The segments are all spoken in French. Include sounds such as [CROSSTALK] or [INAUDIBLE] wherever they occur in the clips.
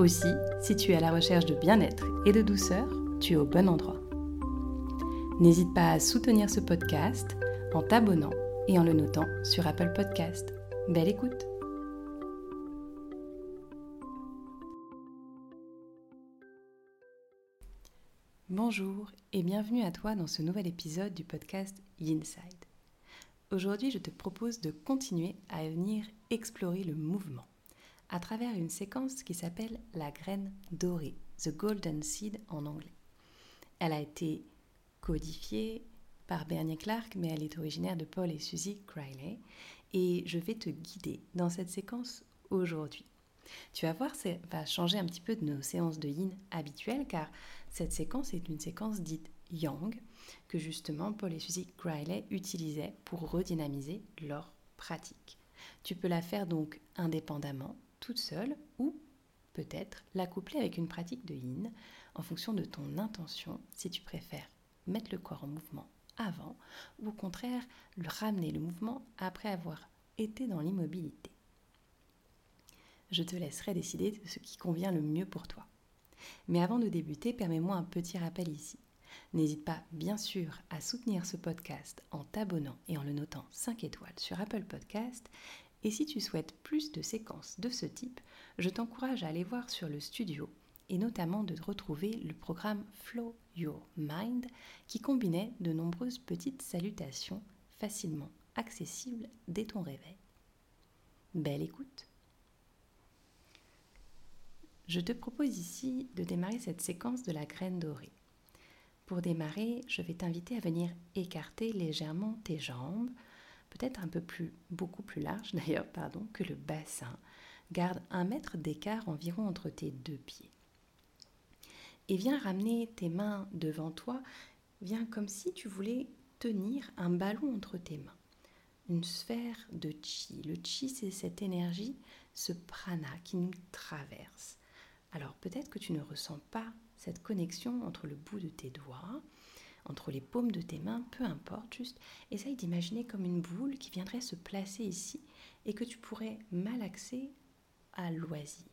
Aussi, si tu es à la recherche de bien-être et de douceur, tu es au bon endroit. N'hésite pas à soutenir ce podcast en t'abonnant et en le notant sur Apple Podcast. Belle écoute Bonjour et bienvenue à toi dans ce nouvel épisode du podcast Inside. Aujourd'hui, je te propose de continuer à venir explorer le mouvement à travers une séquence qui s'appelle la graine dorée, The Golden Seed en anglais. Elle a été codifiée par Bernier Clark, mais elle est originaire de Paul et Suzy Criley, et je vais te guider dans cette séquence aujourd'hui. Tu vas voir, ça va changer un petit peu de nos séances de yin habituelles, car cette séquence est une séquence dite yang, que justement Paul et Suzy Criley utilisaient pour redynamiser leur pratique. Tu peux la faire donc indépendamment, toute seule ou peut-être la coupler avec une pratique de yin en fonction de ton intention si tu préfères mettre le corps en mouvement avant ou au contraire le ramener le mouvement après avoir été dans l'immobilité. Je te laisserai décider de ce qui convient le mieux pour toi. Mais avant de débuter, permets-moi un petit rappel ici. N'hésite pas, bien sûr, à soutenir ce podcast en t'abonnant et en le notant 5 étoiles sur Apple Podcast et si tu souhaites plus de séquences de ce type, je t'encourage à aller voir sur le studio et notamment de retrouver le programme Flow Your Mind qui combinait de nombreuses petites salutations facilement accessibles dès ton réveil. Belle écoute Je te propose ici de démarrer cette séquence de la graine dorée. Pour démarrer, je vais t'inviter à venir écarter légèrement tes jambes, peut-être un peu plus, beaucoup plus large [LAUGHS] d'ailleurs, pardon, que le bassin. Garde un mètre d'écart environ entre tes deux pieds. Et viens ramener tes mains devant toi. Viens comme si tu voulais tenir un ballon entre tes mains. Une sphère de chi. Le chi, c'est cette énergie, ce prana qui nous traverse. Alors peut-être que tu ne ressens pas cette connexion entre le bout de tes doigts, entre les paumes de tes mains, peu importe, juste essaye d'imaginer comme une boule qui viendrait se placer ici et que tu pourrais malaxer à loisir.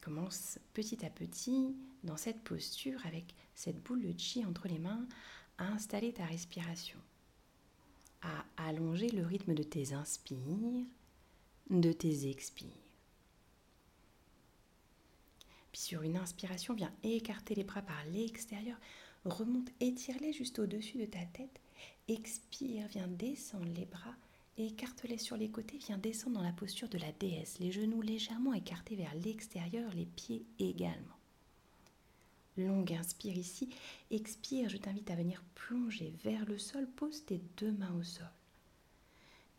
Commence petit à petit dans cette posture avec cette boule de chi entre les mains à installer ta respiration, à allonger le rythme de tes inspires, de tes expires. Puis sur une inspiration, viens écarter les bras par l'extérieur. Remonte, étire-les juste au-dessus de ta tête. Expire, viens descendre les bras. Écarte-les sur les côtés, viens descendre dans la posture de la déesse. Les genoux légèrement écartés vers l'extérieur, les pieds également. Longue inspire ici. Expire, je t'invite à venir plonger vers le sol. Pose tes deux mains au sol.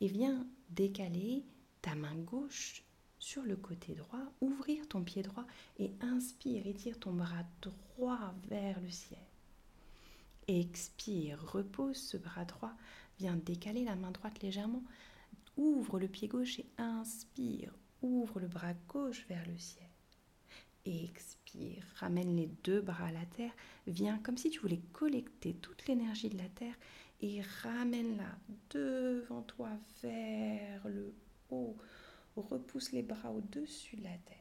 Et viens décaler ta main gauche sur le côté droit, ouvrir ton pied droit et inspire, étire ton bras droit vers le ciel. Expire, repose ce bras droit, viens décaler la main droite légèrement, ouvre le pied gauche et inspire, ouvre le bras gauche vers le ciel. Expire, ramène les deux bras à la terre, viens comme si tu voulais collecter toute l'énergie de la terre et ramène-la devant toi vers le haut repousse les bras au-dessus de la tête.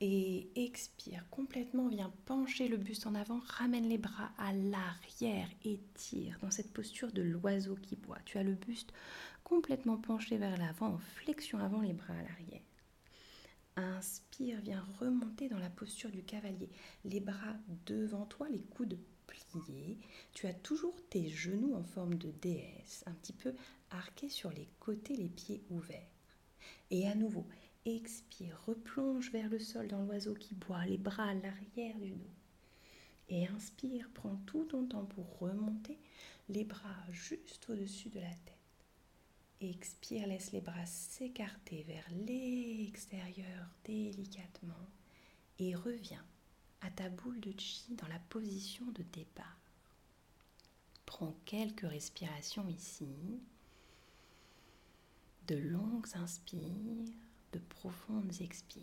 Et expire complètement, viens pencher le buste en avant, ramène les bras à l'arrière, étire dans cette posture de l'oiseau qui boit. Tu as le buste complètement penché vers l'avant, en flexion avant les bras à l'arrière. Inspire, viens remonter dans la posture du cavalier. Les bras devant toi, les coudes pliés. Tu as toujours tes genoux en forme de déesse, un petit peu arqués sur les côtés, les pieds ouverts. Et à nouveau, expire, replonge vers le sol dans l'oiseau qui boit, les bras à l'arrière du dos. Et inspire, prends tout ton temps pour remonter, les bras juste au-dessus de la tête. Expire, laisse les bras s'écarter vers l'extérieur délicatement et reviens à ta boule de chi dans la position de départ. Prends quelques respirations ici, de longues inspires, de profondes expires.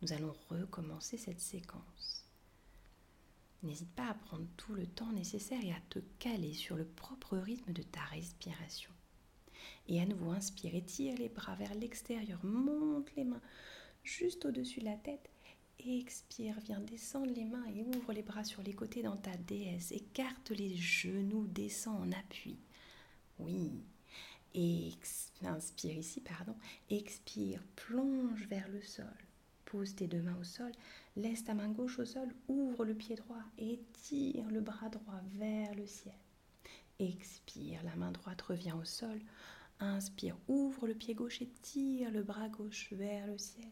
Nous allons recommencer cette séquence. N'hésite pas à prendre tout le temps nécessaire et à te caler sur le propre rythme de ta respiration. Et à nouveau, inspire, étire les bras vers l'extérieur, monte les mains juste au-dessus de la tête. Expire, viens descendre les mains et ouvre les bras sur les côtés dans ta déesse. Écarte les genoux, descends en appui. Oui. inspire ici, pardon. Expire, plonge vers le sol. Pose tes deux mains au sol, laisse ta main gauche au sol, ouvre le pied droit et tire le bras droit vers le ciel. Expire, la main droite revient au sol. Inspire, ouvre le pied gauche et tire le bras gauche vers le ciel.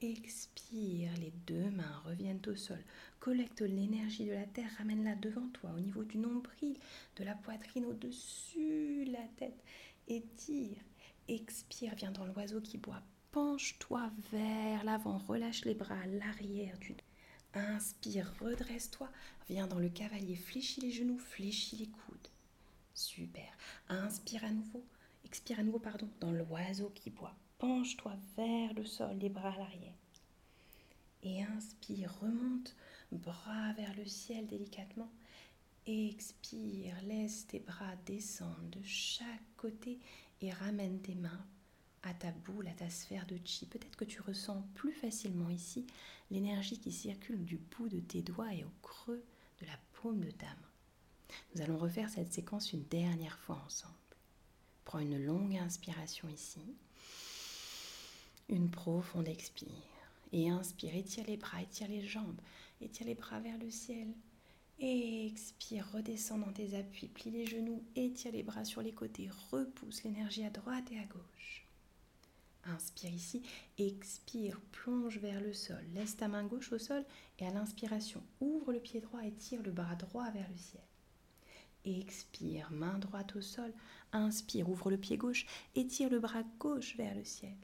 Expire, les deux mains reviennent au sol. Collecte l'énergie de la terre, ramène-la devant toi, au niveau du nombril, de la poitrine au-dessus de la tête. Et tire. Expire, viens dans l'oiseau qui boit. Penche-toi vers l'avant, relâche les bras à l'arrière du dos. Inspire, redresse-toi, viens dans le cavalier, fléchis les genoux, fléchis les coudes. Super. Inspire à nouveau. Expire à nouveau, pardon, dans l'oiseau qui boit. Penche-toi vers le sol, les bras à l'arrière. Et inspire, remonte, bras vers le ciel délicatement. Expire, laisse tes bras descendre de chaque côté et ramène tes mains à ta boule, à ta sphère de chi. Peut-être que tu ressens plus facilement ici l'énergie qui circule du bout de tes doigts et au creux de la paume de ta main. Nous allons refaire cette séquence une dernière fois ensemble. Prends une longue inspiration ici. Une profonde expire. Et inspire, étire les bras, étire les jambes, étire les bras vers le ciel. expire, redescends dans tes appuis, plie les genoux, étire les bras sur les côtés, repousse l'énergie à droite et à gauche. Inspire ici, expire, plonge vers le sol, laisse ta main gauche au sol et à l'inspiration, ouvre le pied droit et tire le bras droit vers le ciel. Expire, main droite au sol. Inspire, ouvre le pied gauche, étire le bras gauche vers le ciel.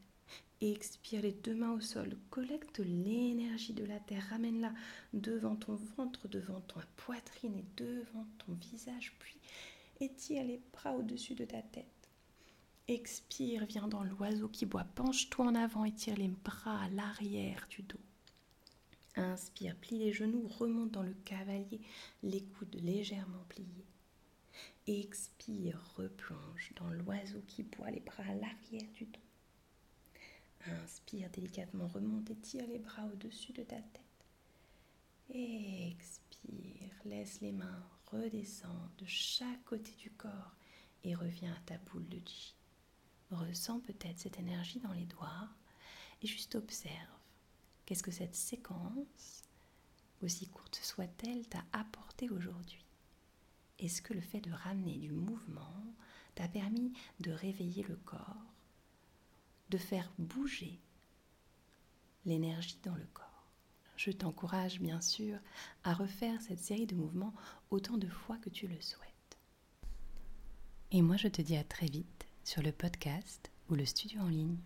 Expire les deux mains au sol, collecte l'énergie de la terre, ramène-la devant ton ventre, devant ta poitrine et devant ton visage, puis étire les bras au-dessus de ta tête. Expire, viens dans l'oiseau qui boit, penche-toi en avant, étire les bras à l'arrière du dos. Inspire, plie les genoux, remonte dans le cavalier, les coudes légèrement pliés. Expire, replonge dans l'oiseau qui boit les bras à l'arrière du dos. Inspire délicatement, remonte et tire les bras au-dessus de ta tête. Expire, laisse les mains redescendre de chaque côté du corps et reviens à ta boule de chi. Ressens peut-être cette énergie dans les doigts et juste observe qu'est-ce que cette séquence, aussi courte soit-elle, t'a apporté aujourd'hui. Est-ce que le fait de ramener du mouvement t'a permis de réveiller le corps, faire bouger l'énergie dans le corps Je t'encourage bien sûr à refaire cette série de mouvements autant de fois que tu le souhaites. Et moi je te dis à très vite sur le podcast ou le studio en ligne.